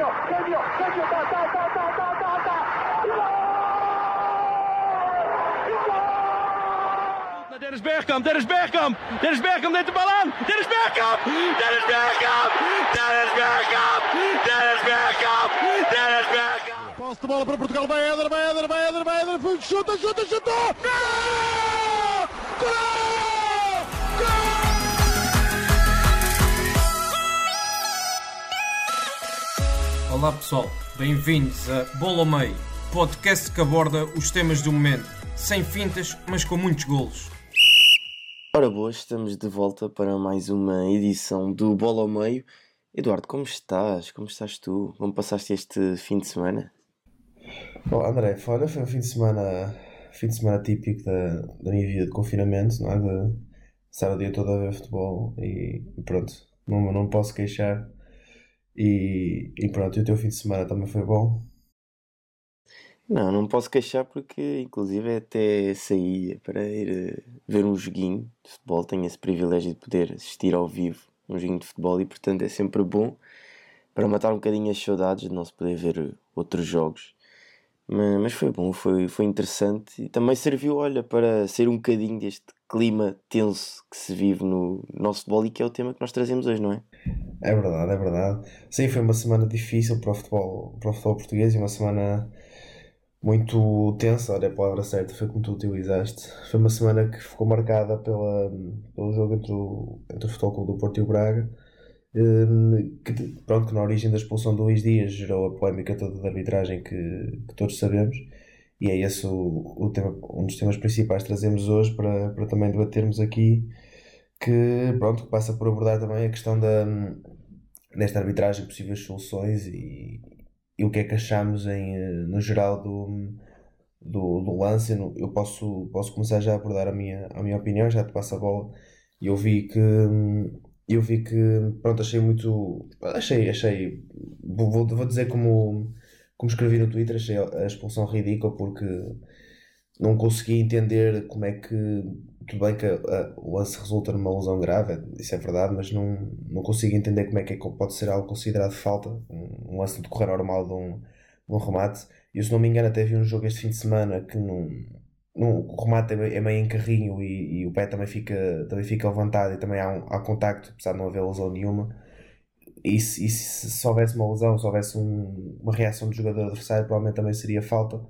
genio, genio, genio, ta, ta, ta, ta, ta, ta, ta. Dennis Bergkamp, Dennis Bergkamp, Dennis Bergkamp neemt de bal aan. Dennis Bergkamp, Dennis Bergkamp, Dennis Bergkamp, Dennis Bergkamp, Dennis Bergkamp. Posse de bola para Portugal, vai Éder, vai Éder, vai Éder, vai Éder, chuta, chuta, chuta! Gol! Gol! Olá pessoal, bem-vindos a Bola ao Meio, podcast que aborda os temas do momento, sem fintas, mas com muitos golos. Ora boas, estamos de volta para mais uma edição do Bola ao Meio. Eduardo, como estás? Como estás tu? Como passaste este fim de semana? Bom, André, olha, foi um fim de semana, fim de semana típico da, da minha vida de confinamento, não é? De estar o dia todo a ver futebol e, e pronto, não, não posso queixar. E, e pronto, e o teu fim de semana também foi bom? Não, não posso queixar porque, inclusive, até saí para ir eh, ver um joguinho de futebol. Tenho esse privilégio de poder assistir ao vivo um joguinho de futebol e, portanto, é sempre bom para matar um bocadinho as saudades de não se poder ver outros jogos. Mas, mas foi bom, foi, foi interessante e também serviu, olha, para ser um bocadinho deste clima tenso que se vive no nosso futebol e que é o tema que nós trazemos hoje, não é? É verdade, é verdade. Sim, foi uma semana difícil para o futebol, para o futebol português e uma semana muito tensa, olha a palavra certa, foi como tu utilizaste. Foi uma semana que ficou marcada pela, pelo jogo entre o, entre o Futebol Clube do Porto e o Braga, hum, que, pronto, que na origem da expulsão do Luís Dias gerou a polémica toda da arbitragem que, que todos sabemos. E é esse o, o tema, um dos temas principais que trazemos hoje para, para também debatermos aqui, que pronto, que passa por abordar também a questão da, nesta arbitragem, possíveis soluções e, e o que é que achamos em, eh, no geral do, do, do lance. Eu posso, posso começar já a abordar a minha, a minha opinião, já te passo a bola. E eu vi que eu vi que pronto, achei muito. Achei, achei. Vou, vou dizer como, como escrevi no Twitter, achei a expulsão ridícula porque não consegui entender como é que. Tudo bem que a, a, o lance resulta numa lesão grave, isso é verdade, mas não, não consigo entender como é que é, pode ser algo considerado falta, um, um lance de decorrer normal de um, de um remate. E se não me engano, até vi um jogo este fim de semana que não, não, o remate é, é meio em carrinho e, e, o pé também fica, também fica levantado e também há, um, há contacto, apesar de não haver lesão nenhuma. E se, e se, se houvesse uma lesão, se houvesse um, uma reação do jogador adversário, provavelmente também seria falta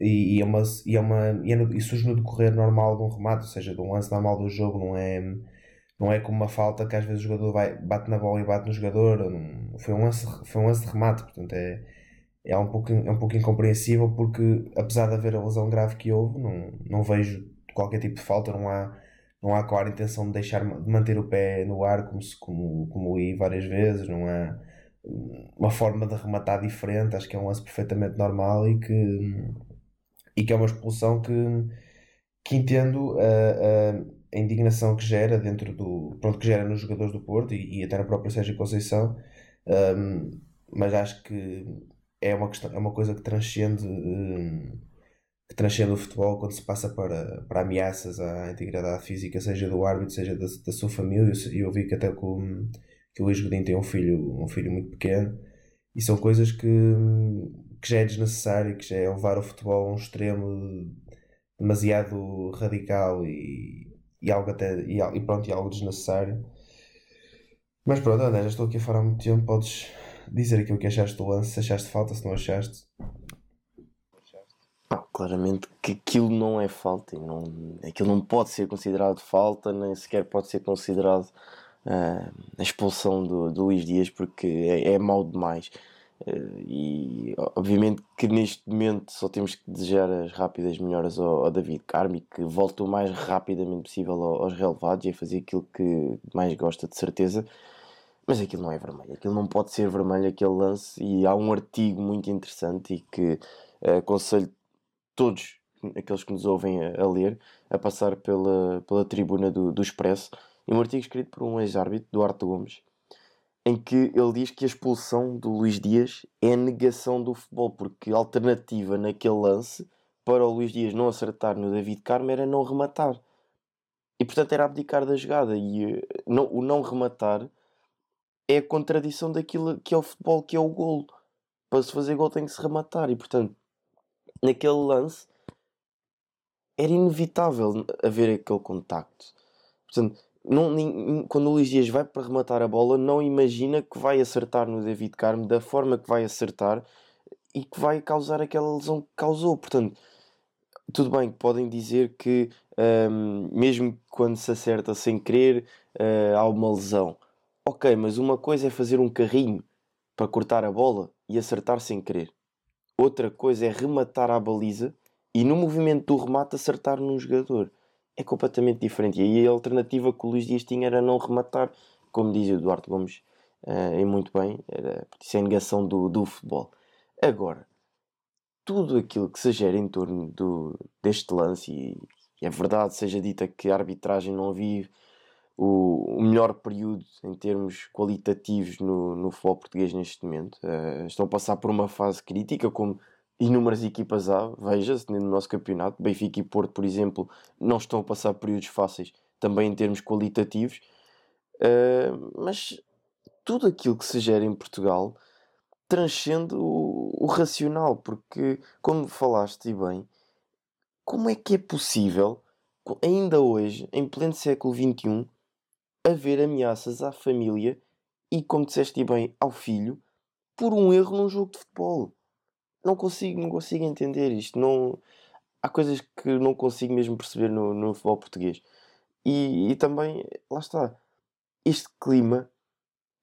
e, é uma, e, é uma, e, é no, e surge no decorrer normal de um remate, ou seja, de um lance normal do jogo, não é, não é como uma falta que às vezes o jogador vai, bate na bola e bate no jogador, não, foi, um lance, foi um lance de remate, portanto é, é, um pouco, é um pouco incompreensível porque apesar de haver a lesão grave que houve, não, não vejo qualquer tipo de falta, não há, não há clara intenção de deixar de manter o pé no ar como, se, como, como li várias vezes, não há uma forma de rematar diferente, acho que é um lance perfeitamente normal e que e que é uma expulsão que, que entendo a, a, indignação que gera dentro do. Pronto, que gera nos jogadores do Porto e, e até na própria Sérgio Conceição, um, mas acho que é uma, questão, é uma coisa que transcende. Um, que transcende o futebol quando se passa para, para ameaças à integridade física, seja do árbitro, seja da, da sua família. Eu, eu vi que até o, que o Luís Godinho tem um filho, um filho muito pequeno, e são coisas que, que já é desnecessário, que já é levar o futebol a um extremo demasiado radical e, e algo até e, e pronto, e algo desnecessário. Mas pronto, André, já estou aqui a falar há muito tempo, podes dizer aquilo que achaste do lance, se achaste falta, se não achaste. Ah, claramente que aquilo não é falta, não, aquilo não pode ser considerado falta, nem sequer pode ser considerado uh, a expulsão do, do Luís Dias, porque é, é mau demais. Uh, e obviamente que neste momento só temos que desejar as rápidas melhoras ao, ao David Carmi, que volte o mais rapidamente possível aos relevados e a fazer aquilo que mais gosta de certeza. Mas aquilo não é vermelho, aquilo não pode ser vermelho aquele lance. E há um artigo muito interessante e que uh, aconselho todos aqueles que nos ouvem a, a, ler a passar pela, pela tribuna do, do Expresso. E um artigo escrito por um ex-árbitro, Duarte Gomes, em que ele diz que a expulsão do Luís Dias é a negação do futebol, porque a alternativa naquele lance para o Luís Dias não acertar no David Carmo era não rematar. E portanto era abdicar da jogada. E eh, não, o não rematar é a contradição daquilo que é o futebol, que é o golo. Para se fazer gol tem que se rematar e portanto, naquele lance era inevitável haver aquele contacto. Portanto, não, quando o Luís Dias vai para rematar a bola, não imagina que vai acertar no David Carmo da forma que vai acertar e que vai causar aquela lesão que causou. Portanto, tudo bem que podem dizer que um, mesmo quando se acerta sem querer, uh, há uma lesão. Ok, mas uma coisa é fazer um carrinho para cortar a bola e acertar sem querer. Outra coisa é rematar a baliza e no movimento do remate acertar num jogador. É completamente diferente. E aí a alternativa que o Luís Dias tinha era não rematar, como dizia o Eduardo Gomes, uh, e muito bem, era, isso é a negação do, do futebol. Agora, tudo aquilo que se gera em torno do, deste lance, e, e é verdade, seja dita que a arbitragem não vive o, o melhor período em termos qualitativos no, no futebol português neste momento. Uh, estão a passar por uma fase crítica, como inúmeras equipas há, veja-se no nosso campeonato. Benfica e Porto, por exemplo, não estão a passar períodos fáceis, também em termos qualitativos. Uh, mas tudo aquilo que se gera em Portugal transcende o, o racional, porque, como falaste bem, como é que é possível, ainda hoje, em pleno século XXI, haver ameaças à família e, como disseste bem, ao filho, por um erro num jogo de futebol? Não consigo, não consigo entender isto. Não... Há coisas que não consigo mesmo perceber no, no futebol português. E, e também, lá está, este clima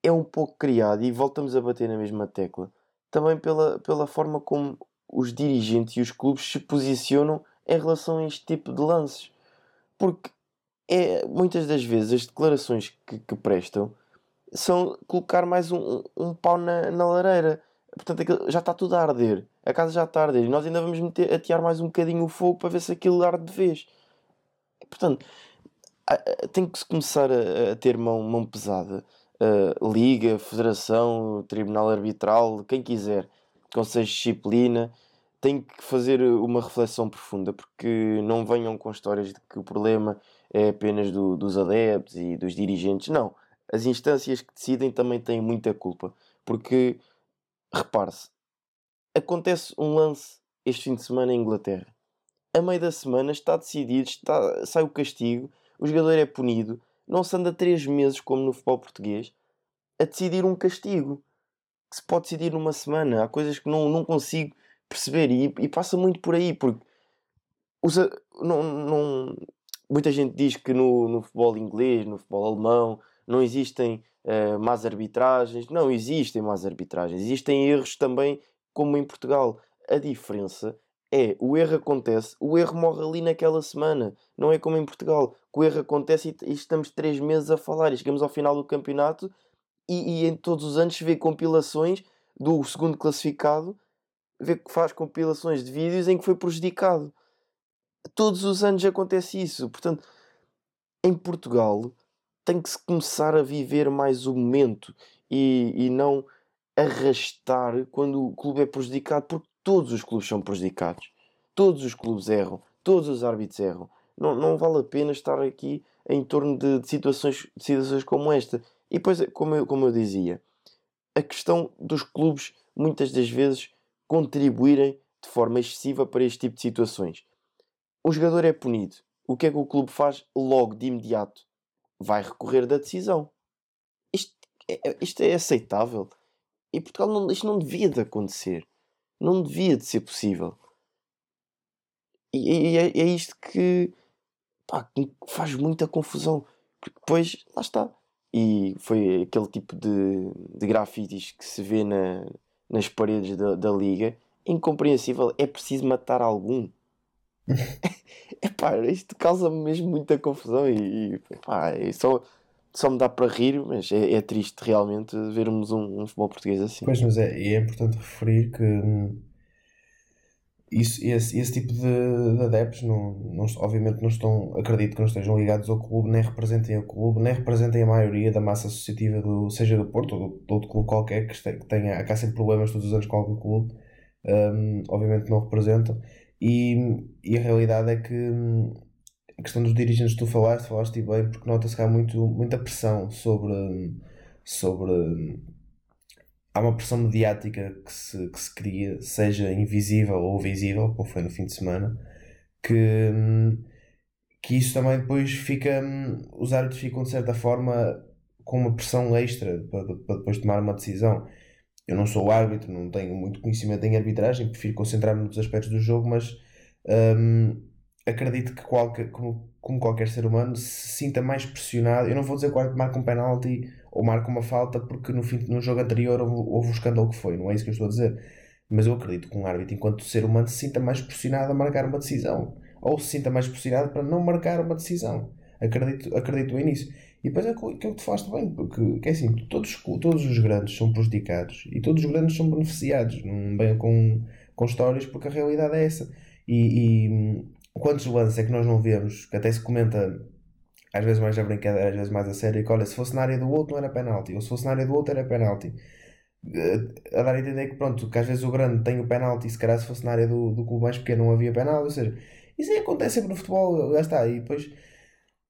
é um pouco criado e voltamos a bater na mesma tecla também pela, pela forma como os dirigentes e os clubes se posicionam em relação a este tipo de lances. Porque é, muitas das vezes as declarações que, que prestam são colocar mais um, um pau na, na lareira. Portanto, já está tudo a arder. A casa já está a arder. E nós ainda vamos meter, atear mais um bocadinho o fogo para ver se aquilo arde de vez. Portanto, tem que se começar a, a ter mão, mão pesada uh, liga, federação, tribunal arbitral, quem quiser, conselho de disciplina, tem que fazer uma reflexão profunda, porque não venham com histórias de que o problema é apenas do, dos adeptos e dos dirigentes. Não. As instâncias que decidem também têm muita culpa. Porque, repare-se, acontece um lance este fim de semana em Inglaterra. A meio da semana está decidido, está, sai o castigo, o jogador é punido, não se anda três meses, como no futebol português, a decidir um castigo que se pode decidir numa semana. Há coisas que não, não consigo perceber e, e passa muito por aí, porque usa, não, não, muita gente diz que no, no futebol inglês, no futebol alemão, não existem uh, más arbitragens. Não existem más arbitragens. Existem erros também, como em Portugal. A diferença é, o erro acontece, o erro morre ali naquela semana. Não é como em Portugal, o erro acontece e, e estamos três meses a falar e chegamos ao final do campeonato e, e em todos os anos se vê compilações do segundo classificado, vê que faz compilações de vídeos em que foi prejudicado. Todos os anos acontece isso. Portanto, em Portugal tem que se começar a viver mais o momento e, e não arrastar quando o clube é prejudicado, porque todos os clubes são prejudicados. Todos os clubes erram, todos os árbitros erram. Não, não vale a pena estar aqui em torno de, de situações, de situações como esta. E depois, como eu, como eu dizia, a questão dos clubes muitas das vezes contribuírem de forma excessiva para este tipo de situações. O jogador é punido. O que é que o clube faz logo de imediato? Vai recorrer da decisão. Isto é, isto é aceitável. Em Portugal não, isto não devia de acontecer. Não devia de ser possível. E, e é, é, isto que, pá, faz muita confusão. Porque depois, lá está. E foi aquele tipo de, de grafites que se vê na, nas paredes da, da liga. Incompreensível. É preciso matar algum. é pá, isto causa-me mesmo muita confusão e, e pá, é só, só me dá para rir, mas é, é triste realmente vermos um, um, futebol português assim. Pois, mas é, é importante referir que hum, isso, esse, esse tipo de, de adeptos, não, não, obviamente, não estão, acredito que não estejam ligados ao clube, nem representem o clube, nem representem a maioria da massa associativa, do, seja do Porto ou de outro clube qualquer, que, este, que tenha, há cá sempre problemas todos os anos com algum clube, um, obviamente não representam. E, e a realidade é que a questão dos dirigentes tu falaste, falaste bem, porque nota-se que há muito, muita pressão sobre, sobre. Há uma pressão mediática que se, que se cria, seja invisível ou visível, como foi no fim de semana, que, que isso também depois fica. Os árbitros ficam de certa forma com uma pressão extra para, para depois tomar uma decisão. Eu não sou árbitro, não tenho muito conhecimento em arbitragem, prefiro concentrar-me nos aspectos do jogo, mas hum, acredito que qualquer, como, como qualquer ser humano se sinta mais pressionado. Eu não vou dizer que marca um penalti ou marca uma falta porque no, fim, no jogo anterior houve, houve o escândalo que foi, não é isso que eu estou a dizer. Mas eu acredito que um árbitro, enquanto ser humano, se sinta mais pressionado a marcar uma decisão ou se sinta mais pressionado para não marcar uma decisão. Acredito, acredito bem nisso. E depois é aquilo que tu falaste bem, porque que é assim, todos, todos os grandes são prejudicados e todos os grandes são beneficiados, não bem com, com histórias, porque a realidade é essa. E, e quantos lances é que nós não vemos, que até se comenta às vezes mais a brincadeira, às vezes mais a sério, que olha, se fosse na área do outro não era penalti, ou se fosse na área do outro era penalti. A dar a entender que pronto, que às vezes o grande tem o penalti e se calhar se fosse na área do, do clube mais pequeno não havia penalti, ou seja, isso aí acontece sempre no futebol, já está, e depois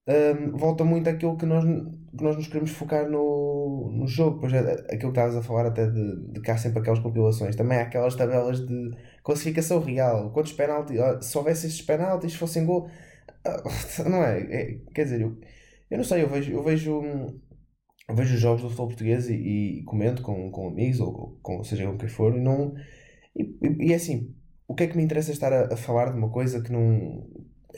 um, volta muito àquilo que nós, que nós nos queremos focar no, no jogo. Pois é, aquilo que estavas a falar até de, de cá sempre aquelas compilações. Também há aquelas tabelas de classificação real. Quantos penaltis, se houvesse esses penaltis, fossem gol. Ah, não é? é? Quer dizer, eu, eu não sei, eu vejo, eu vejo, eu vejo os jogos do futebol português e, e comento com, com amigos ou com, seja com quem for e não. E, e, e é assim, o que é que me interessa estar a, a falar de uma coisa que não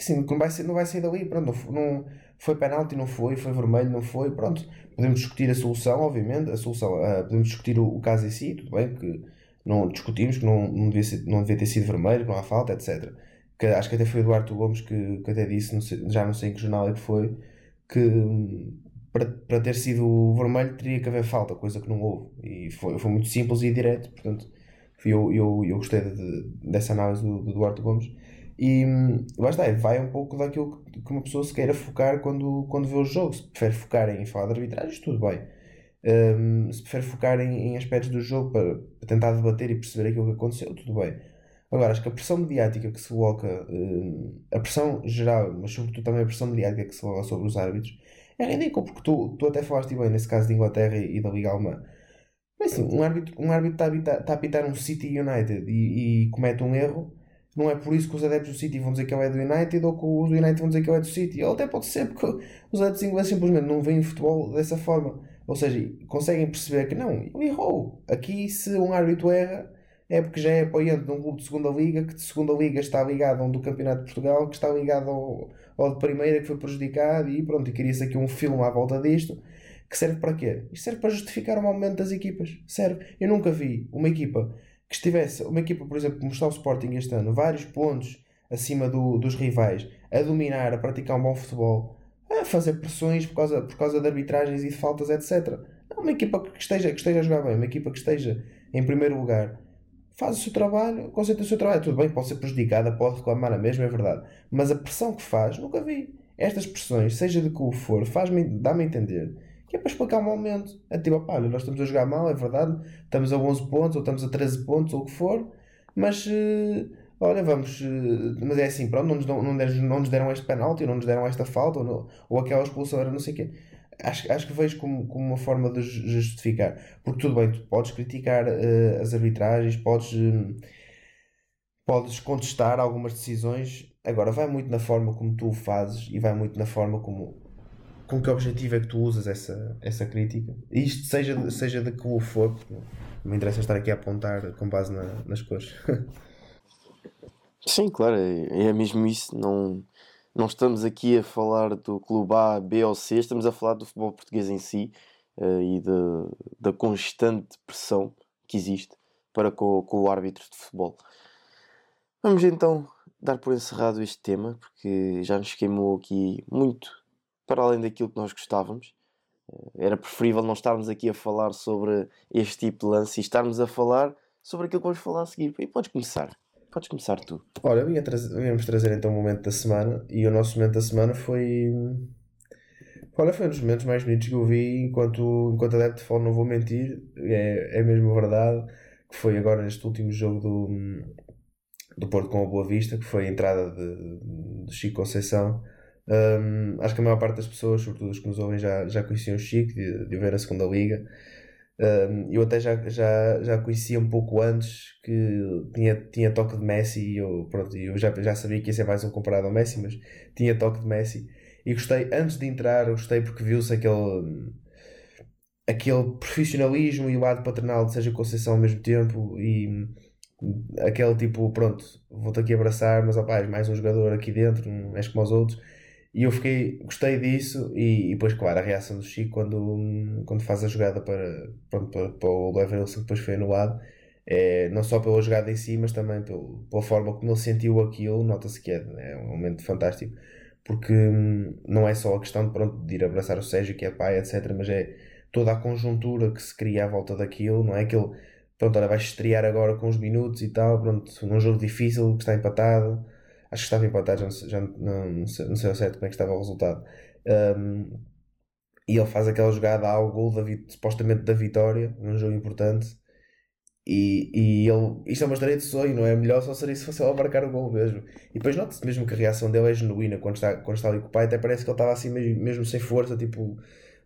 assim, não vai, ser, não vai sair dali, pronto, não, não foi penalti, não foi, foi vermelho, não foi, pronto. Podemos discutir a solução, obviamente, a solução, uh, podemos discutir o, o, caso em si, tudo bem, que não discutimos, que não, não, devia, ser, não devia ter sido vermelho, que não há falta, etc. Que, acho que até foi o Eduardo Gomes que, que até disse, não sei, já não sei em que jornal é que foi, que para, para ter sido vermelho teria que haver falta, coisa que não houve. E foi, foi muito simples e direto, portanto, eu, eu, eu gostei de, dessa análise do, do Eduardo Gomes e lá está, vai um pouco daquilo que uma pessoa se queira focar quando, quando vê o jogo. Se prefere focar em falar de arbitragem, tudo bem. Um, se prefere focar em, em aspectos do jogo para, para, tentar debater e perceber aquilo que aconteceu, tudo bem. Agora, acho que a pressão mediática que se coloca, um, a pressão geral, mas sobretudo também a pressão mediática que se coloca sobre os árbitros, é ridículo, porque tu, tu até falaste bem nesse caso de Inglaterra e, da Liga Alemã. Mas assim, um árbitro, um árbitro está a apitar, está a apitar um City United e, e comete um erro não é por isso que os adeptos do City vão dizer que ele é do United ou que os do United vão dizer que ele é do City. Ou até pode ser porque os adeptos ingleses simplesmente não veem futebol dessa forma. Ou seja, conseguem perceber que não, ele errou. Aqui, se um árbitro erra, é porque já é apoiante de um clube de segunda liga, que de segunda liga está ligado a um do Campeonato de Portugal, que está ligado ao, ao de primeira, que foi prejudicado, e pronto, e queria-se aqui um filme à volta disto, que serve para quê? Isto serve para justificar o momento das equipas. Serve. Eu nunca vi uma equipa que estivesse uma equipa, por exemplo, como está o Sporting este ano, vários pontos acima do, dos rivais, a dominar, a praticar um bom futebol, a fazer pressões por causa, por causa de arbitragens e de faltas, etc. Não, uma equipa que esteja, que esteja a jogar bem, uma equipa que esteja em primeiro lugar, faz o seu trabalho, concentra o seu trabalho. Tudo bem, pode ser prejudicada, pode reclamar a mesma, é verdade. Mas a pressão que faz, nunca vi. Estas pressões, seja de que for, faz-me, dá-me a entender que é para explicar o momento. É tipo, pá, olha, nós estamos a jogar mal, é verdade, estamos a 11 pontos, ou estamos a 13 pontos, ou o que for, mas uh, olha, vamos. Uh, mas é assim, pronto, não nos, não, não nos deram este penalti, não nos deram esta falta, ou, não, ou aquela expulsão era não sei o quê. Acho, acho que vejo como, como uma forma de justificar. Porque tudo bem, tu podes criticar uh, as arbitragens, podes, podes contestar algumas decisões. Agora, vai muito na forma como tu o fazes e vai muito na forma como com que objetivo é que tu usas essa, essa crítica? Isto seja, seja de que o for, não me interessa estar aqui a apontar com base na, nas cores. Sim, claro, é, é mesmo isso. Não, não estamos aqui a falar do clube A, B ou C, estamos a falar do futebol português em si uh, e de, da constante pressão que existe para com, com o árbitro de futebol. Vamos então dar por encerrado este tema, porque já nos queimou aqui muito para além daquilo que nós gostávamos. Eh, era preferível não estarmos aqui a falar sobre este tipo de lance e estarmos a falar sobre aquilo que vamos falar a seguir. E podes começar. Podes começar tu. Olha, ia trazer, trazer então o momento da semana e o nosso momento da semana foi. Olha, foi um dos momentos mais bonitos que eu vi enquanto, enquanto adepto de não vou mentir, é, é mesmo verdade, que foi agora neste último jogo do, do Porto com a Boa Vista, que foi a entrada de, de Chico Conceição Um, acho que a maior parte das pessoas, sobretudo os que nos ouvem, já, já conheciam o Chico, de, de ver a segunda liga. Um, eu até já, já, já conhecia um pouco antes que tinha, tinha toque de Messi e eu, pronto, eu já, já sabia que ia ser mais um comparado ao Messi, mas tinha toque de Messi e gostei, antes de entrar, gostei porque viu-se aquele aquele profissionalismo e o lado paternal de Sérgio Conceição ao mesmo tempo e aquele tipo, pronto, vou-te aqui abraçar, mas és mais um jogador aqui dentro, não és como os outros. E eu fiquei, gostei disso e, e depois, claro, a reação do Chico quando, quando faz a jogada para, pronto, para, para o Leverkusen que depois foi anulado, é, não só pela jogada em si, mas também pelo, pela forma como ele sentiu aquilo, nota-se que é, é um momento fantástico, porque hum, não é só a questão de, pronto, de ir abraçar o Sérgio, que é pai, etc., mas é toda a conjuntura que se cria à volta daquilo, não é? Que ele, pronto, olha, vai estrear agora com uns minutos e tal, pronto, num jogo difícil que está empatado. Acho que estava empatado, já já não, não, sei, não sei ao certo como é que estava o resultado. Um, e ele faz aquela jogada ao gol da, supostamente da vitória, num jogo importante. E, e ele, isto é uma história de sonho, não é? Melhor só seria se fosse ele marcar o gol mesmo. E depois nota-se mesmo que a reação dele é genuína quando está, quando está ali com o pai, até parece que ele estava assim mesmo, mesmo sem força, tipo,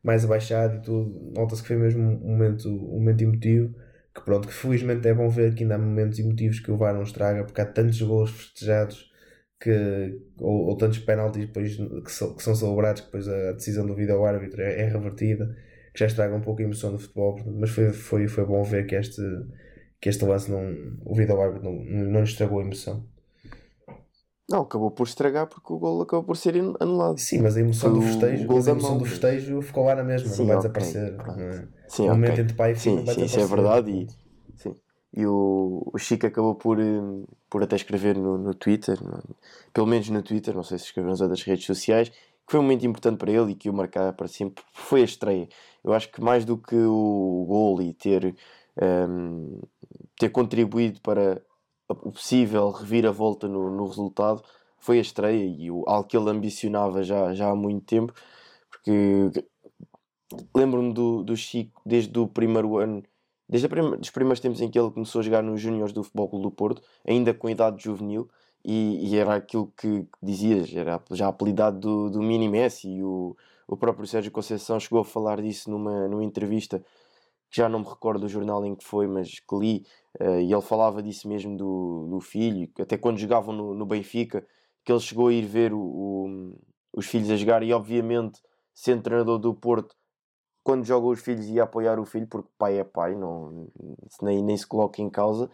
mais abaixado e tudo. Nota-se que foi mesmo um momento, um momento emotivo. Que pronto, que felizmente é bom ver que ainda há momentos emotivos que o VAR não estraga, porque há tantos gols festejados que, ou, ou tantos penaltis depois que, so, que, são celebrados que depois a decisão do vídeo árbitro é, é, revertida, que já estraga um pouco a emoção do futebol. Mas foi, foi, foi bom ver que este, que este lance não, o vídeo árbitro não, não estragou a emoção. Não, acabou por estragar porque o gol acabou por ser anulado. Sim, mas a emoção do festejo, a emoção do festejo ficou lá na mesma, sim, não vai okay, desaparecer. Não é? Sim, o momento entre pai e filho sim, vai sim, isso é verdade. E. e o, o Chico acabou por, hum, por até escrever no, no Twitter, no, pelo menos no Twitter, não sei se escreveu nas outras redes sociais, que foi um momento importante para ele e que o marcar para sempre foi a estreia. Eu acho que mais do que o gol e ter, um, ter contribuído para o possível reviravolta no, no resultado foi a estreia e o, algo que ele ambicionava já, já há muito tempo, porque lembro-me do, do Chico desde o primeiro ano, desde os primeiros tempos em que ele começou a jogar nos Júniores do Futebol Clube do Porto, ainda com idade juvenil, e, e era aquilo que, dizias, era já apelidado do, do mini Messi, e o, o próprio Sérgio Conceição chegou a falar disso numa, numa entrevista que já não me recordo do jornal em que foi, mas que li, uh, e ele falava disso mesmo do, do filho, até quando jogavam no, no Benfica, que ele chegou a ir ver o, o, os filhos a jogar, e obviamente, sendo treinador do Porto, quando joga os filhos ia apoiar o filho, porque pai é pai, não, nem, nem se coloca em causa.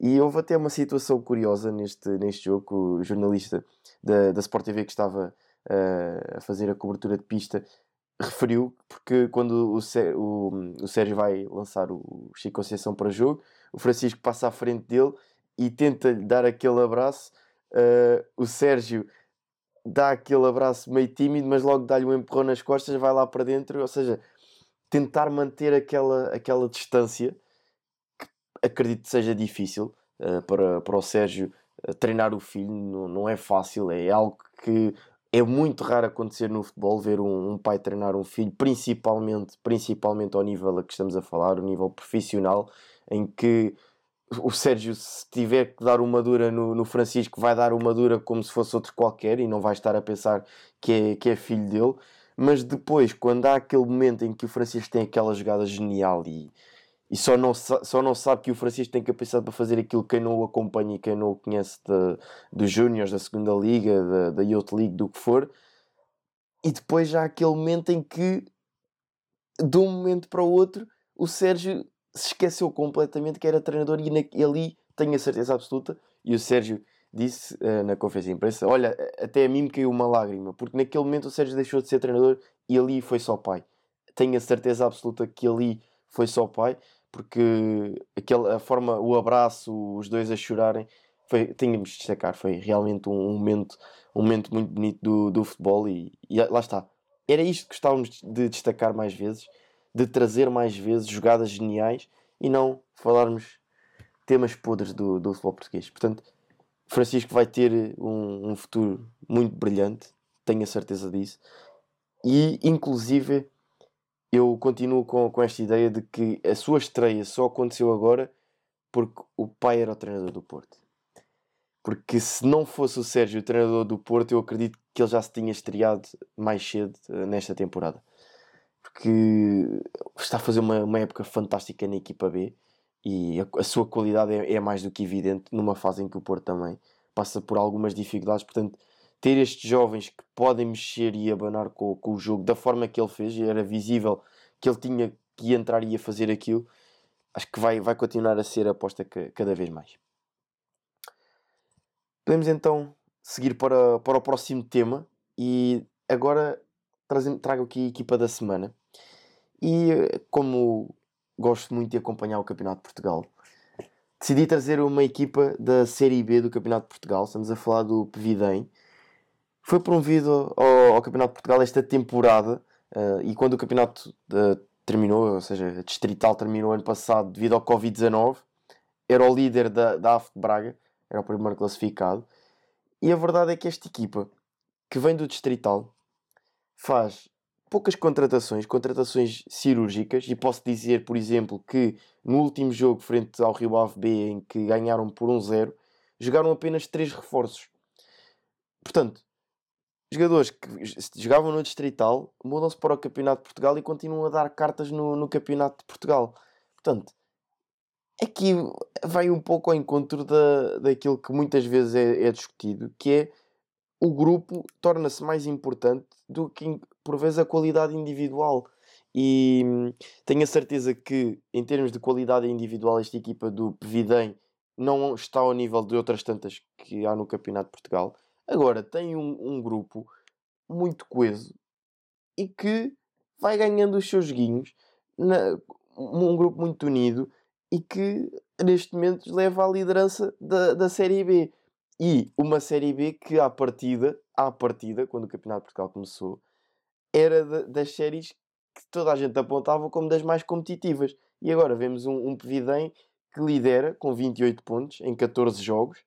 E houve até uma situação curiosa neste, neste jogo, o jornalista da, da Sport TV que estava uh, a fazer a cobertura de pista referiu, porque quando o, o, o Sérgio vai lançar o Chico Conceição para jogo, o Francisco passa à frente dele e tenta lhe dar aquele abraço. Uh, o Sérgio dá aquele abraço meio tímido, mas logo dá-lhe um empurrão nas costas, vai lá para dentro, ou seja, tentar manter aquela, aquela distância que acredito que seja difícil uh, para, para o Sérgio uh, treinar o filho, não, não é fácil, é algo que é muito raro acontecer no futebol ver um, um, pai treinar um filho, principalmente, principalmente ao nível a que estamos a falar, o nível profissional, em que o Sérgio, se tiver que dar uma dura no, no Francisco, vai dar uma dura como se fosse outro qualquer e não vai estar a pensar que é, que é filho dele. Mas depois, quando há aquele momento em que o Francisco tem aquela jogada genial e, e só não, só não sabe que o Francisco tem capacidade para fazer aquilo quem não o acompanha e quem não o conhece dos Júniors, da segunda Liga, da, da Youth League, do que for. E depois já há aquele momento em que, de um momento para o outro, o Sérgio se esqueceu completamente que era treinador e ali tenho a certeza absoluta. E o Sérgio disse uh, na conferência de imprensa: Olha, até a mim me caiu uma lágrima, porque naquele momento o Sérgio deixou de ser treinador e ali foi só pai. Tenho a certeza absoluta que ali foi só pai porque aquela, a forma, o abraço, os dois a chorarem, foi, tínhamos de destacar, foi realmente um, momento, um momento muito bonito do, do futebol e, e lá está. Era isto que gostávamos de destacar mais vezes, de trazer mais vezes jogadas geniais e não falarmos temas podres do, do futebol português. Portanto, Francisco vai ter um, um futuro muito brilhante, tenho a certeza disso. E, inclusive, eu continuo com, com esta ideia de que a sua estreia só aconteceu agora porque o pai era o treinador do Porto. Porque se não fosse o Sérgio o treinador do Porto, eu acredito que ele já se tinha estreado mais cedo uh, nesta temporada. Porque está a fazer uma, uma época fantástica na equipa B e a, a sua qualidade é, é, mais do que evidente numa fase em que o Porto também passa por algumas dificuldades. Portanto, ter estes jovens que podem mexer e abanar com, com o jogo da forma que ele fez, era visível que ele tinha que entrar e ia fazer aquilo, acho que vai, vai continuar a ser a aposta cada vez mais. Podemos então seguir para, para o próximo tema e agora trago aqui a equipa da semana. E como gosto muito de acompanhar o Campeonato de Portugal, decidi trazer uma equipa da Série B do Campeonato de Portugal. Estamos a falar do Pevidem. Foi promovido ao, ao Campeonato de Portugal esta temporada uh, e quando o campeonato uh, terminou, ou seja, a Distrital terminou ano passado devido ao Covid-19, era o líder da, da AF de Braga, era o primeiro classificado. E a verdade é que esta equipa, que vem do Distrital, faz poucas contratações, contratações cirúrgicas, e posso dizer, por exemplo, que no último jogo frente ao Rio Ave B, em que ganharam por 1-0, jogaram apenas 3 reforços. Portanto, jogadores que jogavam no Distrital mudam-se para o Campeonato de Portugal e continuam a dar cartas no, no Campeonato de Portugal. Portanto, aqui vai um pouco ao encontro da, daquilo que muitas vezes é, é discutido, que é o grupo torna-se mais importante do que por vezes a qualidade individual. E hum, tenho a certeza que, em termos de qualidade individual, esta equipa do Pevidem não está ao nível de outras tantas que há no Campeonato de Portugal. Agora, tem um, um grupo muito coeso e que vai ganhando os seus joguinhos. Na, um grupo muito unido e que neste momento leva à liderança da, da Série B. E uma Série B que à partida, à partida, quando o Campeonato de Portugal começou, era de, das séries que toda a gente apontava como das mais competitivas. E agora vemos um, um Pevidem que lidera com 28 pontos em 14 jogos,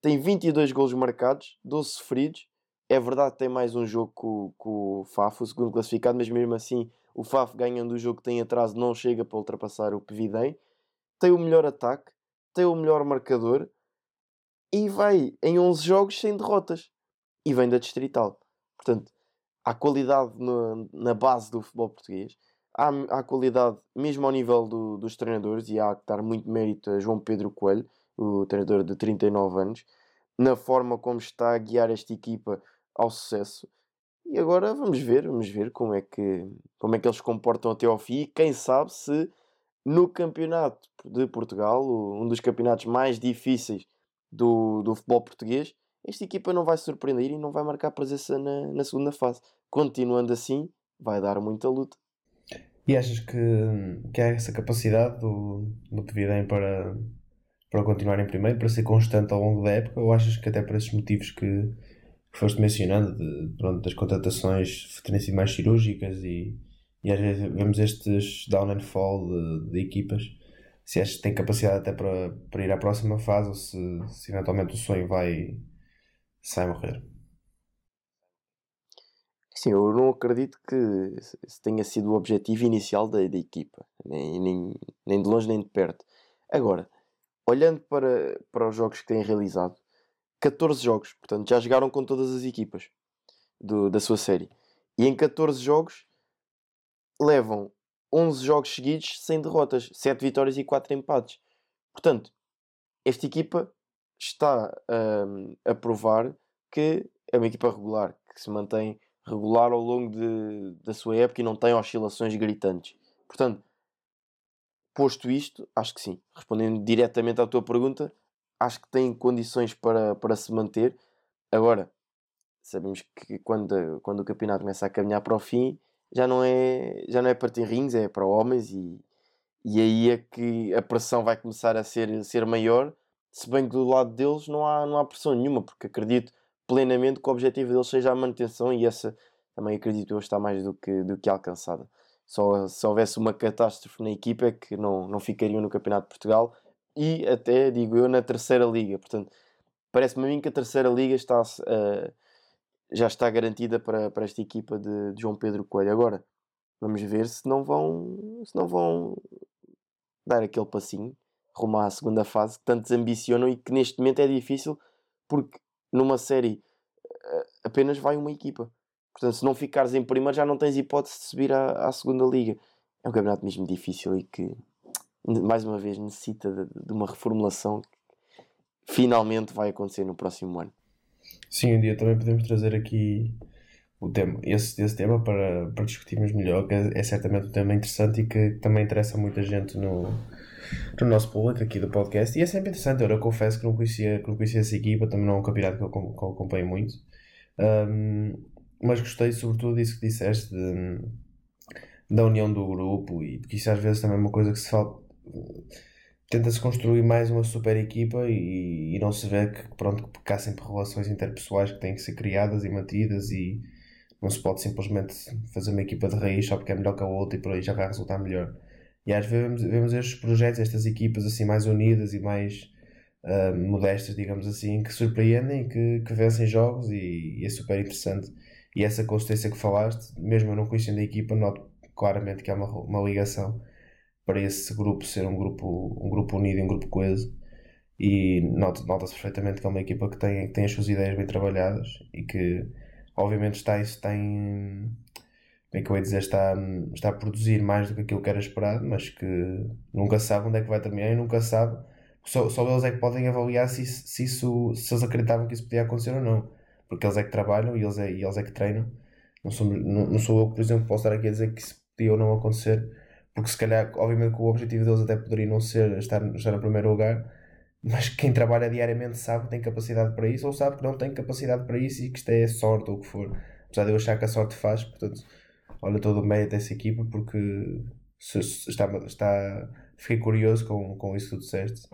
tem 22 golos marcados, 12 sofridos. É verdade que tem mais um jogo com, com o Faf, o segundo classificado, mas mesmo assim o Faf ganhando o jogo que tem atraso não chega para ultrapassar o Pevidem. Tem o melhor ataque, tem o melhor marcador e vai em 11 jogos sem derrotas. E vem da Distrital. Portanto, há qualidade no, na base do futebol português, há, há qualidade mesmo ao nível do, dos treinadores, e há que dar muito mérito a João Pedro Coelho, o treinador de 39 anos, na forma como está a guiar esta equipa ao sucesso. E agora vamos ver, vamos ver como é que, como é que eles se comportam até ao fim. E quem sabe se no campeonato de Portugal, um dos campeonatos mais difíceis do, do futebol português, esta equipa não vai surpreender e não vai marcar presença na, na segunda fase. Continuando assim, vai dar muita luta. E achas que, que há essa capacidade do, do Pevidem para, para continuar em primeiro, para ser constante ao longo da época? Ou achas que até por esses motivos que, que foste mencionando, de, pronto, das contratações terem sido mais cirúrgicas e, e às vezes vemos estes down and fall de, de equipas, se achas que tem capacidade até para, para ir à próxima fase ou se, se eventualmente o sonho vai, sai morrer. Sim, eu não acredito que tenha sido o objetivo inicial da, da equipa, nem, nem, nem de longe nem de perto. Agora, olhando para, para os jogos que têm realizado, 14 jogos, portanto já jogaram com todas as equipas do, da sua série, e em 14 jogos levam 11 jogos seguidos sem derrotas, 7 vitórias e 4 empates. Portanto, esta equipa está um, a provar que é uma equipa regular, que se mantém regular ao longo de, da sua época e não tem oscilações gritantes. Portanto, posto isto, acho que sim. Respondendo diretamente à tua pergunta, acho que tem condições para, para se manter. Agora, sabemos que quando, quando o campeonato começa a caminhar para o fim, já não é, já não é para rings, é para homens e, e aí é que a pressão vai começar a ser, ser maior se bem que do lado deles não há, não há pressão nenhuma, porque acredito plenamente que o objetivo deles seja a manutenção e essa também acredito eu está mais do que, do que alcançada. Só se houvesse uma catástrofe na equipa é que não, não ficariam no Campeonato de Portugal e até, digo eu, na terceira liga. Portanto, parece-me a mim que a terceira liga está, uh, já está garantida para, para esta equipa de, de, João Pedro Coelho. Agora, vamos ver se não vão, se não vão dar aquele passinho rumo à segunda fase que tantos ambicionam e que neste momento é difícil porque numa série apenas vai uma equipa. Portanto, se não ficares em primeiro, já não tens hipótese de subir à, à segunda liga. É um campeonato mesmo difícil e que, mais uma vez, necessita de, de uma reformulação que finalmente vai acontecer no próximo ano. Sim, um dia também podemos trazer aqui o tema, esse, esse tema para, para discutirmos melhor, que é, é certamente um tema interessante e que também interessa muita gente no, no nosso público aqui do podcast. E é sempre interessante, eu confesso que não conhecia, que não conhecia essa equipa, também não é um campeonato que eu, que eu acompanho muito. Um, mas gostei sobretudo disso que disseste de, da união do grupo e porque isso às vezes também é uma coisa que se fala tenta-se construir mais uma super equipa e, e, não se vê que pronto que há sempre relações interpessoais que têm que ser criadas e mantidas e não se pode simplesmente fazer uma equipa de raiz só porque é melhor que a outra e por aí já vai resultar melhor e às vezes vemos, estes projetos, estas equipas assim mais unidas e mais uh, modestas, digamos assim, que surpreendem, que, que vencem jogos e, e, é super interessante. E essa consistência que falaste, mesmo eu não conhecendo a equipa, noto claramente que há uma, uma ligação para esse grupo ser um grupo, um grupo unido um grupo coeso. E nota-se nota perfeitamente que é uma equipa que tem, que tem as suas ideias bem trabalhadas e que, obviamente, está, está em como é que eu ia dizer, está, está a produzir mais do que aquilo que era esperado, mas que nunca sabe onde é que vai terminar e nunca sabe. Só, só eles é que podem avaliar se, se, isso, se eles acreditavam que isso podia acontecer ou não. Porque eles é que trabalham e eles é, e eles é que treinam. Não sou, não, não sou eu, por exemplo, que posso estar aqui a dizer que isso podia ou não acontecer. Porque se calhar, obviamente, que o objetivo deles até poderia não ser estar, estar no primeiro lugar, mas quem trabalha diariamente sabe que tem capacidade para isso ou sabe que não tem capacidade para isso e que isto é sorte ou o que for. Apesar de eu achar que a sorte faz, portanto olha todo o mérito dessa equipa porque se, se está, está, fiquei curioso com, com isso que tu disseste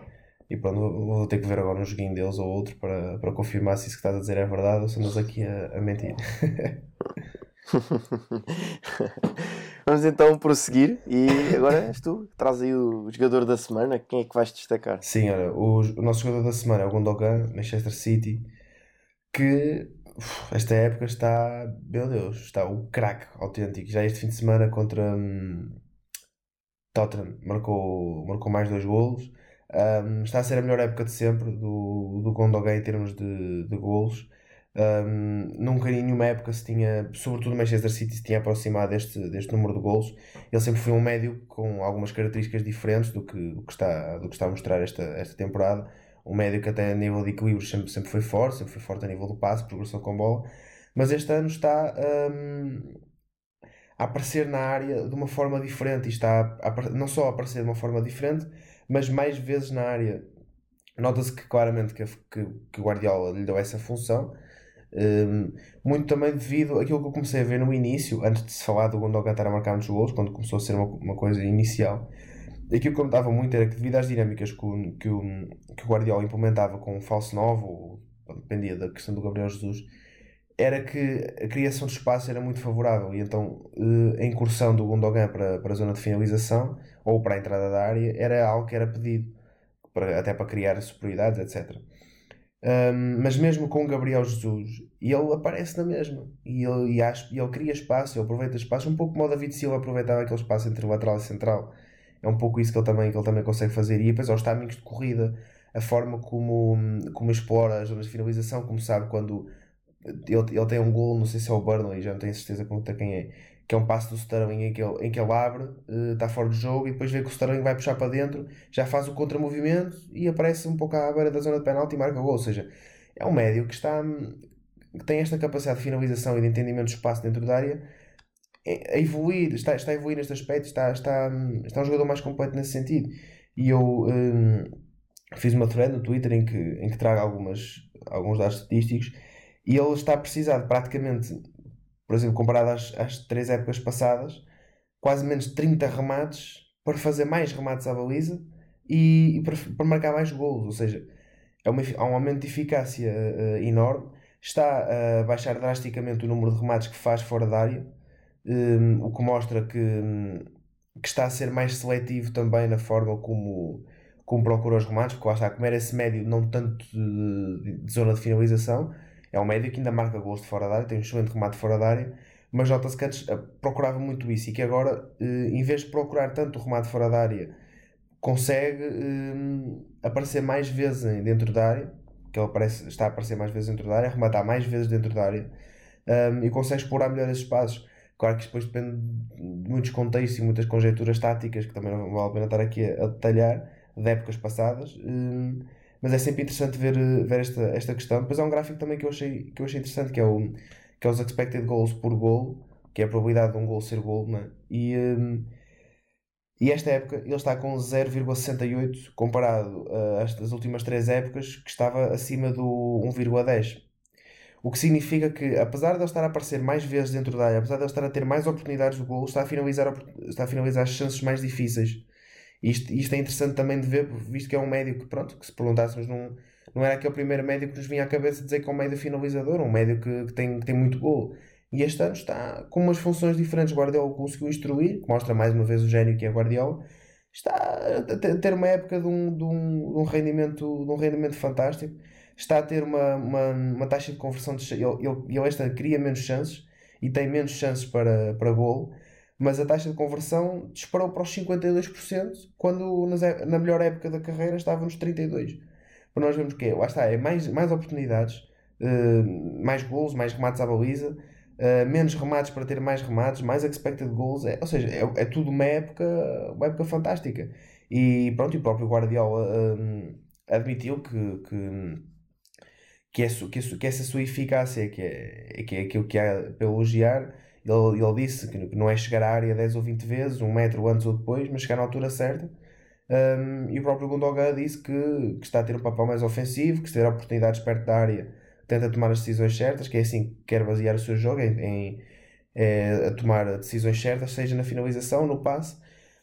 e pronto, vou ter que ver agora um joguinho deles ou outro para, para confirmar se isso que estás a dizer é verdade ou se andas aqui a, a mentir. Vamos então prosseguir e agora és tu que traz aí o jogador da semana. Quem é que vais destacar? Sim, olha, o, o nosso jogador da semana é o Gundogan, Manchester City, que esta época está, meu Deus, está o craque autêntico. Já este fim de semana contra hum, Tottenham marcou, marcou mais dois golos. Um, está a ser a melhor época de sempre do, do Gondogan em termos de, de golos. Um, nunca em nenhuma época se tinha, sobretudo Manchester City, se tinha aproximado deste, deste número de golos. Ele sempre foi um médio com algumas características diferentes do que, do que, está, do que está a mostrar esta, esta temporada um médio que até a nível de equilíbrio sempre, sempre foi forte, sempre foi forte a nível do passe, progressão com bola, mas este ano está um, a aparecer na área de uma forma diferente e está a, a, não só a aparecer de uma forma diferente, mas mais vezes na área. Nota-se que claramente que, que, que Guardiola lhe deu essa função, um, muito também devido àquilo que eu comecei a ver no início, antes de se falar do Gondogan estar a marcar nos gols, quando começou a ser uma, uma coisa inicial Aquilo que eu notava muito era que, devido às dinâmicas que o, que o, que o Guardiola implementava com o falso novo, dependia da questão do Gabriel Jesus, era que a criação de espaço era muito favorável. E então eh, a incursão do Gundogan para, para a zona de finalização ou para a entrada da área era algo que era pedido, para, até para criar superioridades, etc. Um, mas mesmo com o Gabriel Jesus, ele aparece na mesma. E ele, e, e ele cria espaço, ele aproveita espaço, um pouco como o David Silva aproveitava aquele espaço entre lateral e central é um pouco isso que ele também, que ele também consegue fazer. E depois aos timings de corrida, a forma como, como explora as zonas de finalização, como sabe quando ele, ele tem um gol, não sei se é o Burnley, já não tenho certeza conta quem é, que é um passo do Sterling em que ele, em que ele abre, uh, está fora do jogo e depois vê que o Sterling vai puxar para dentro, já faz o contramovimento e aparece um pouco à beira da zona de penalti e marca o gol. Ou seja, é um médio que está que tem esta capacidade de finalização e de entendimento do espaço dentro da área a evoluir, está, está a evoluir neste aspecto, está, está, está um jogador mais completo nesse sentido. E eu um, fiz uma thread no Twitter em que, em que trago algumas, alguns dados estatísticos e ele está de praticamente, por exemplo, comparado às, às três épocas passadas, quase menos de 30 remates para fazer mais remates à baliza e, e para, para, marcar mais golos. Ou seja, é uma, há um aumento de eficácia uh, enorme. Está a baixar drasticamente o número de remates que faz fora da área um, o que mostra que, que está a ser mais seletivo também na forma como, como procura os remates, porque lá está, como era esse médio não tanto de, de, zona de finalização, é um médio que ainda marca gols de fora da área, tem um excelente remate fora da área, mas nota-se que antes eh, procurava muito isso e que agora, eh, em vez de procurar tanto o remate fora da área, consegue um, aparecer mais vezes dentro da área que ele parece, está a aparecer mais vezes dentro da área, arrematar mais vezes dentro da área um, e consegue explorar melhor esses espaços. Claro que depois depende de muitos contextos e muitas conjecturas táticas que também não vale a pena estar aqui a, detalhar de épocas passadas. Um, mas é sempre interessante ver, ver esta, esta questão. Depois há um gráfico também que eu achei, que eu achei interessante, que é, o, que é os expected goals por gol, que é a probabilidade de um gol ser gol, né? e, um, e esta época ele está com 0,68 comparado às últimas três épocas que estava acima do 1,10. O que significa que, apesar de ele estar a aparecer mais vezes dentro da área, apesar de ele estar a ter mais oportunidades de gol, está a finalizar, está a finalizar as chances mais difíceis. Isto, isto é interessante também de ver, visto que é um médio que, pronto, que se perguntássemos, não, não era aquele primeiro médio que nos vinha à cabeça dizer que é um médio finalizador, um médio que, que, tem, que tem muito gol. E este ano está com umas funções diferentes. Guardiola conseguiu instruir, mostra mais uma vez o gênio que é Guardiola. Está a ter uma época de um, de um, de um rendimento, de um rendimento fantástico. Está a ter uma, uma, uma taxa de conversão. De, ele, ele, ele esta cria menos chances e tem menos chances para, para gol, mas a taxa de conversão disparou para os 52%, quando na melhor época da carreira estava nos 32%. Para nós vemos que é, lá está, é mais, mais oportunidades, uh, mais gols, mais remates à baliza Uh, menos remates para ter mais remates, mais expected goals, é, ou seja, é, é, tudo uma época, uma época fantástica. E pronto, e o próprio Guardiola um, admitiu que, que, que, é, que, que essa sua eficácia que é, que é aquilo que há para elogiar. Ele, ele disse que não é chegar à área 10 ou 20 vezes, um metro antes ou depois, mas chegar na altura certa. Um, e o próprio Gundogan disse que, que está a ter um papel mais ofensivo, que se ter oportunidades perto da área tenta tomar as decisões certas, que é assim que quer basear o seu jogo, em, em é, a tomar decisões certas, seja na finalização, no passe.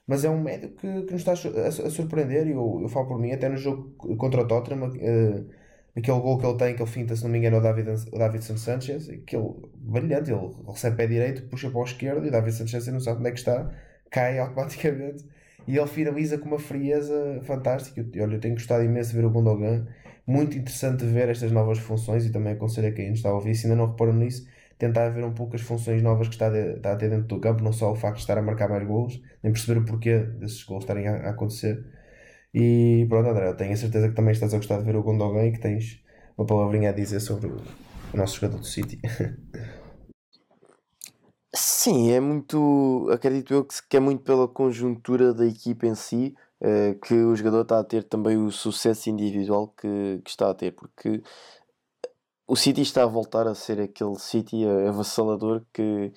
Mas é um médio que, que nos está a, a surpreender, e eu, eu falo por mim, até no jogo contra o Tottenham, uh, aquele gol que ele tem, que ele finta, se não me engano, é o David, o Davidson Sanchez, aquele brilhante, ele recebe pé direito, puxa para o esquerdo, e o David Sanchez não sabe onde é que está, cai automaticamente, e ele finaliza com uma frieza fantástica. E olha, eu tenho gostado imenso de ver o Gundogan, muito interessante ver estas novas funções e também aconselho a quem está a ouvir, se ainda não reparam nisso, tentar ver um pouco as funções novas que está, de, está a ter dentro do campo, não só o facto de estar a marcar mais golos, nem perceber o porquê desses golos estarem a, a acontecer. E pronto, André, eu tenho a certeza que também estás a gostar de ver o Gondogan e que tens uma palavrinha a dizer sobre o, nosso jogador do City. Sim, é muito. Acredito eu que é muito pela conjuntura da equipa em si uh, que o jogador está a ter também o sucesso individual que, que está a ter, porque o City está a voltar a ser aquele City avassalador que,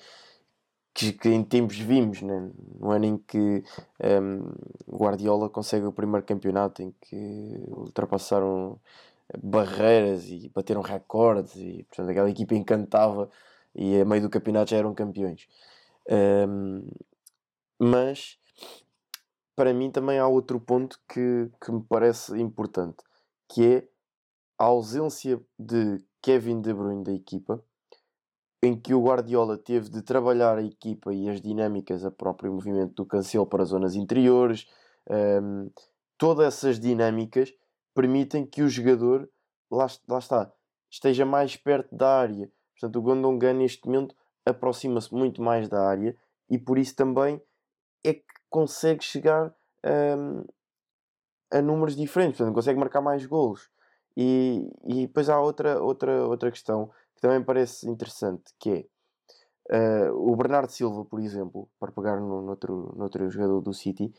que, que em tempos vimos, né? no ano em que um, ehm, Guardiola consegue o primeiro campeonato, em que ultrapassaram barreiras e bateram recordes, e portanto aquela equipa encantava e a meio do campeonato já eram campeões. Um, ehm, mas para mim também há outro ponto que, que me parece importante, que é a ausência de Kevin De Bruyne da equipa, em que o Guardiola teve de trabalhar a equipa e as dinâmicas, a próprio movimento do Cancelo para zonas interiores, um, todas essas dinâmicas permitem que o jogador, lá, lá está, esteja mais perto da área. Portanto, o Gondongan neste momento aproxima-se muito mais da área e por isso também é que consegue chegar um, a números diferentes, portanto, consegue marcar mais golos. E, e depois há outra, outra, outra questão que também parece interessante, que é uh, o Bernardo Silva, por exemplo, para pegar no, no, outro, no outro jogador do City,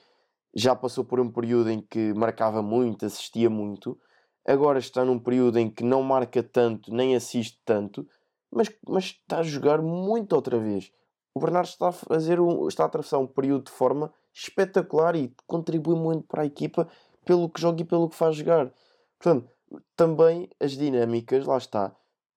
já passou por um período em que marcava muito, assistia muito, agora está num período em que não marca tanto, nem assiste tanto, mas, mas está a jogar muito outra vez. O Bernardo está a fazer um, está a atravessar um período de forma espetacular e contribui muito para a equipa pelo que joga e pelo que faz jogar. Portanto, também as dinâmicas, lá está,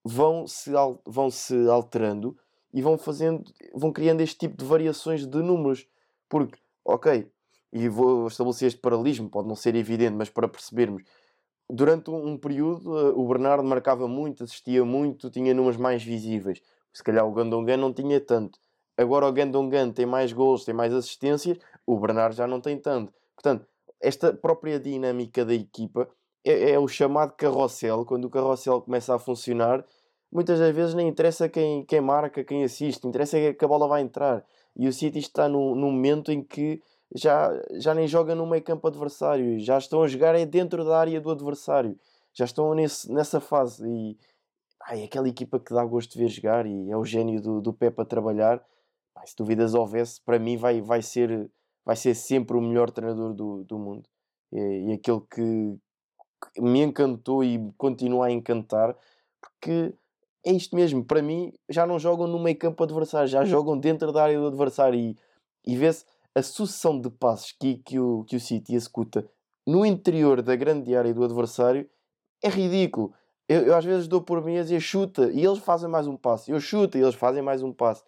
vão se, vão -se alterando e vão fazendo, vão criando este tipo de variações de números. Porque, ok, e vou estabelecer este paralelismo, pode não ser evidente, mas para percebermos, durante um período eh, o Bernardo marcava muito, assistia muito, tinha números mais visíveis. Se calhar o Gandongan não tinha tanto. Agora o Gandongan tem mais gols, tem mais assistências, o Bernardo já não tem tanto. Portanto, esta própria dinâmica da equipa é, é, o chamado carrossel. Quando o carrossel começa a funcionar, muitas das vezes nem interessa quem, quem marca, quem assiste, interessa é que a bola vai entrar. E o City está num, num momento em que já, já nem joga no meio campo adversário, já estão a jogar é dentro da área do adversário. já estão nesse, nessa fase e ai, aquela equipa que dá gosto de ver jogar e é o gênio do, do Pep a trabalhar. Ai, se dúvidas houvesse, para mim vai, vai, ser, vai ser sempre o melhor treinador do, do mundo e, e aquele que, que me encantou e continua a encantar porque é isto mesmo, para mim já não jogam no meio campo adversário, já jogam dentro da área do adversário e, e vê-se a sucessão de passos que, que, o, que o City executa no interior da grande área do adversário é ridículo. Eu, eu às vezes dou por mim a dizer chuta e eles fazem mais um passo. Eu chuto e eles fazem mais um passo.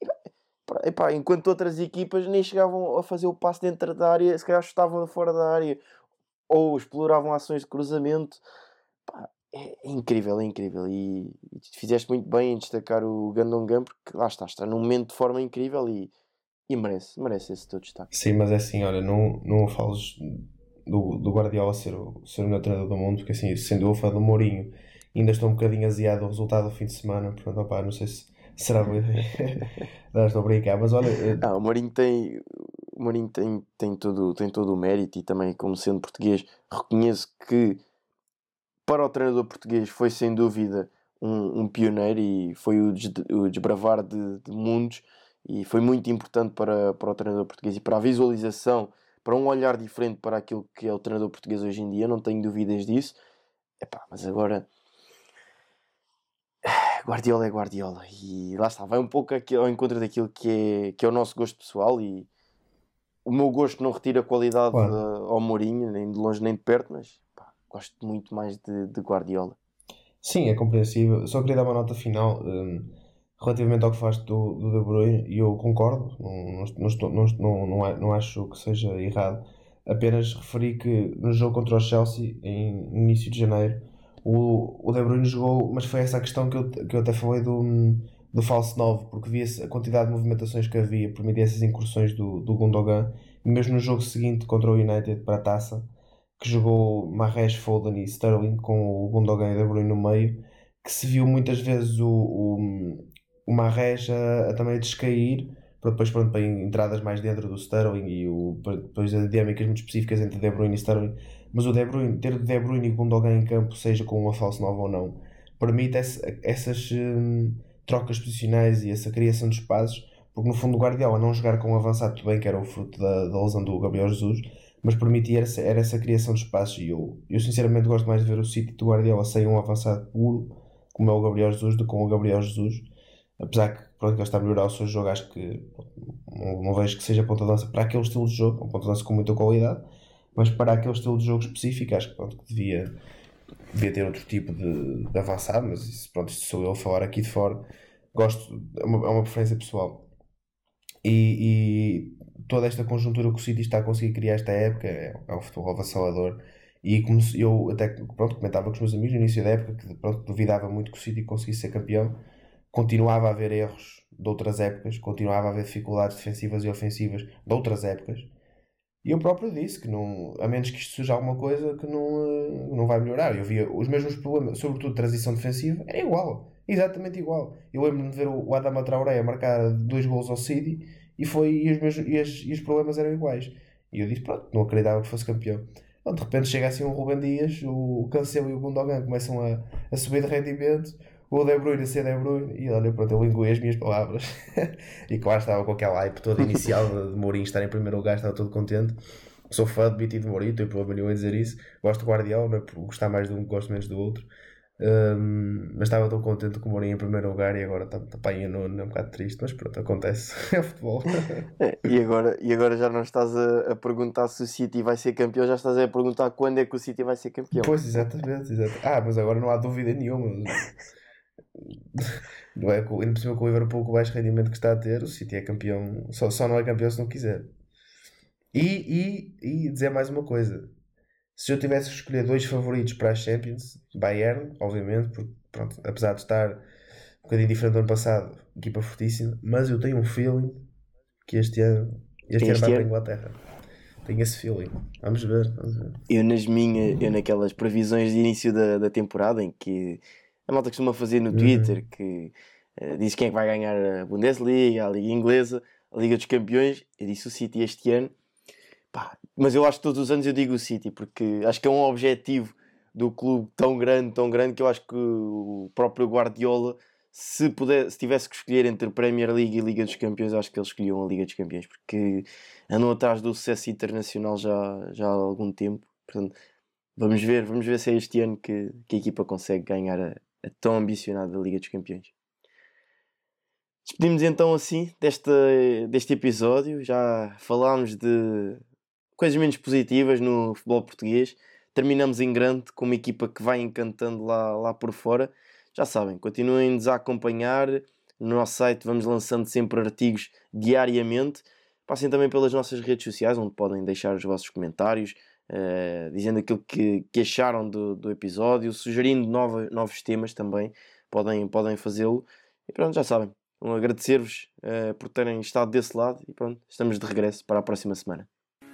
E, enquanto outras equipas nem chegavam a fazer o passo dentro da área, se calhar chutavam fora da área ou exploravam ações de cruzamento. É, é, incrível, é incrível. E, e, fizeste muito bem em destacar o Gandongam porque lá está, está num momento de forma incrível e, e merece, merece esse teu destaque. Sim, mas é assim, olha, não, não fales do, do Guardiola ser o, ser o melhor treinador do mundo, porque assim, sendo o fã do Mourinho, ainda estou um bocadinho aziado do resultado do fim de semana, portanto, opa, não sei se será boa ideia. não, estou a brincar, mas olha. Eh, ah, o Mourinho tem. O Mourinho tem, tem, todo, tem todo o mérito e também, como sendo português, reconheço que para o treinador português foi sem dúvida um, um pioneiro e foi o, des, o desbravar de, de, mundos e foi muito importante para, para o treinador português e para a visualização, para um olhar diferente para aquilo que é o treinador português hoje em dia, não tenho dúvidas disso. Epá, mas agora Guardiola é Guardiola e lá está, vai um pouco ao encontro daquilo que é, que é o nosso gosto pessoal e o meu gosto não retira qualidade claro. ao Mourinho, nem de longe nem de perto, mas gosto muito mais de, de Guardiola. Sim, é compreensível. Só queria dar uma nota final um, relativamente ao que falaste do, do De Bruyne, e eu concordo, não, não, não, não, não acho que seja errado. Apenas referi que no jogo contra o Chelsea, em início de janeiro, o, o De Bruyne jogou, mas foi essa a questão que eu, que eu até falei do, do falso 9, porque via-se a quantidade de movimentações que havia por meio dessas incursões do, do Gundogan, e mesmo no jogo seguinte contra o United para a taça que jogou Mahrez, Foden e Sterling com o Gundogan e De Bruyne no meio, que se viu muitas vezes o, o, o Mahrez a, a também descair, para depois pronto, para entradas mais dentro do Sterling e o, depois as dinâmicas muito específicas entre De Bruyne e Sterling, mas o De Bruyne, ter De Bruyne e Gundogan em campo, seja com uma falsa nova ou não, permite essa, essas hum, trocas posicionais e essa criação de espaços, porque no fundo o Guardiola não jogar com um avançado tudo bem, que era o fruto da, da lesão do Gabriel Jesus, mas permitia essa, era essa criação de espaços. E eu, eu sinceramente gosto mais de ver o City do Guardiola sem um avançado puro como é o Gabriel Jesus do que com o Gabriel Jesus. Apesar que pronto, ele está a melhorar o seu jogo acho que não, não vejo que seja ponta de dança para aquele estilo de jogo, um ponta de dança com muita qualidade mas para aquele estilo de jogo específico acho que, pronto, que devia, devia ter outro tipo de, de avançado mas isso, pronto, isto sou eu a falar aqui de fora. Gosto, é uma, é uma preferência pessoal. E, e toda esta conjuntura que o City está a conseguir criar esta época é, é um futebol avassalador. E como eu até pronto, comentava com os meus amigos no início da época que pronto, duvidava muito que o City conseguisse ser campeão, continuava a haver erros de outras épocas, continuava a haver dificuldades defensivas e ofensivas de outras épocas. E eu próprio disse que não, a menos que isto seja alguma coisa que não, eh, não vai melhorar. Eu via os mesmos problemas, sobretudo transição defensiva, era igual, exatamente igual. Eu lembro-me de ver o Adama Traoré marcar dois gols ao City e, foi, e, os, meus, e, as, e os problemas eram iguais. E eu disse, pronto, não acreditava que fosse campeão. Então, de repente chega assim um Ruben Dias, o Cancelo e o Gundogan começam a, a subir de rendimento, o De Bruyne a ser De Bruyne, e olha, pronto, eu linguei as minhas palavras. e claro, estava com aquela hype toda inicial de, Mourinho estar em primeiro lugar, estava todo contente. Sou fã de BT de Mourinho, tenho problema nenhum em dizer isso. Gosto do Guardiola, não é por gostar mais de um, gosto menos do outro. Um, mas estava tão contente com o Mourinho em primeiro lugar e agora está, está para aí no, é um bocado triste, mas pronto, acontece, é o futebol. É, e, agora, e agora já não estás a, a, perguntar se o City vai ser campeão, já estás a perguntar quando é que o City vai ser campeão. Pois, exatamente, exatamente. Ah, mas agora não há dúvida nenhuma. Não é, ainda por cima com o Liverpool com o baixo rendimento que está a ter, o City é campeão, só, só não é campeão se não quiser. E, e, e dizer mais uma coisa, se eu tivesse que escolher dois favoritos para a Champions, Bayern, obviamente, porque pronto, apesar de estar um bocadinho diferente do ano passado, equipa fortíssima, mas eu tenho um feeling que este ano, este ano vai para a Inglaterra. Tenho esse feeling. Vamos ver, vamos ver. Eu nas minhas, eu naquelas previsões de início da, da temporada em que a malta costuma fazer no uhum. Twitter uhum. que uh, diz quem é que vai ganhar a Bundesliga, a Liga Inglesa, a Liga dos Campeões, eu disse o City este ano Pá, mas eu acho que todos os anos eu digo o City, porque acho que é um objetivo do clube tão grande, tão grande, que eu acho que o próprio Guardiola, se, puder, se tivesse que escolher entre Premier League e Liga dos Campeões, acho que eles escolhiam a Liga dos Campeões, porque andam atrás do sucesso internacional já, já há algum tempo. Portanto, vamos ver, vamos ver se é este ano que, que a equipa consegue ganhar a, a tão ambicionada Liga dos Campeões. Despedimos então assim deste, deste episódio. Já falámos de coisas menos positivas no futebol português. Terminamos em grande com uma equipa que vai encantando lá, lá por fora. Já sabem, continuem-nos a acompanhar. No nosso site vamos lançando sempre artigos diariamente. Passem também pelas nossas redes sociais, onde podem deixar os vossos comentários, uh, dizendo aquilo que, que acharam do, do episódio, sugerindo novos temas também. Podem, podem fazê-lo. E pronto, já sabem. Um agradecer-vos uh, por terem estado desse lado e pronto, estamos de regresso para a próxima semana.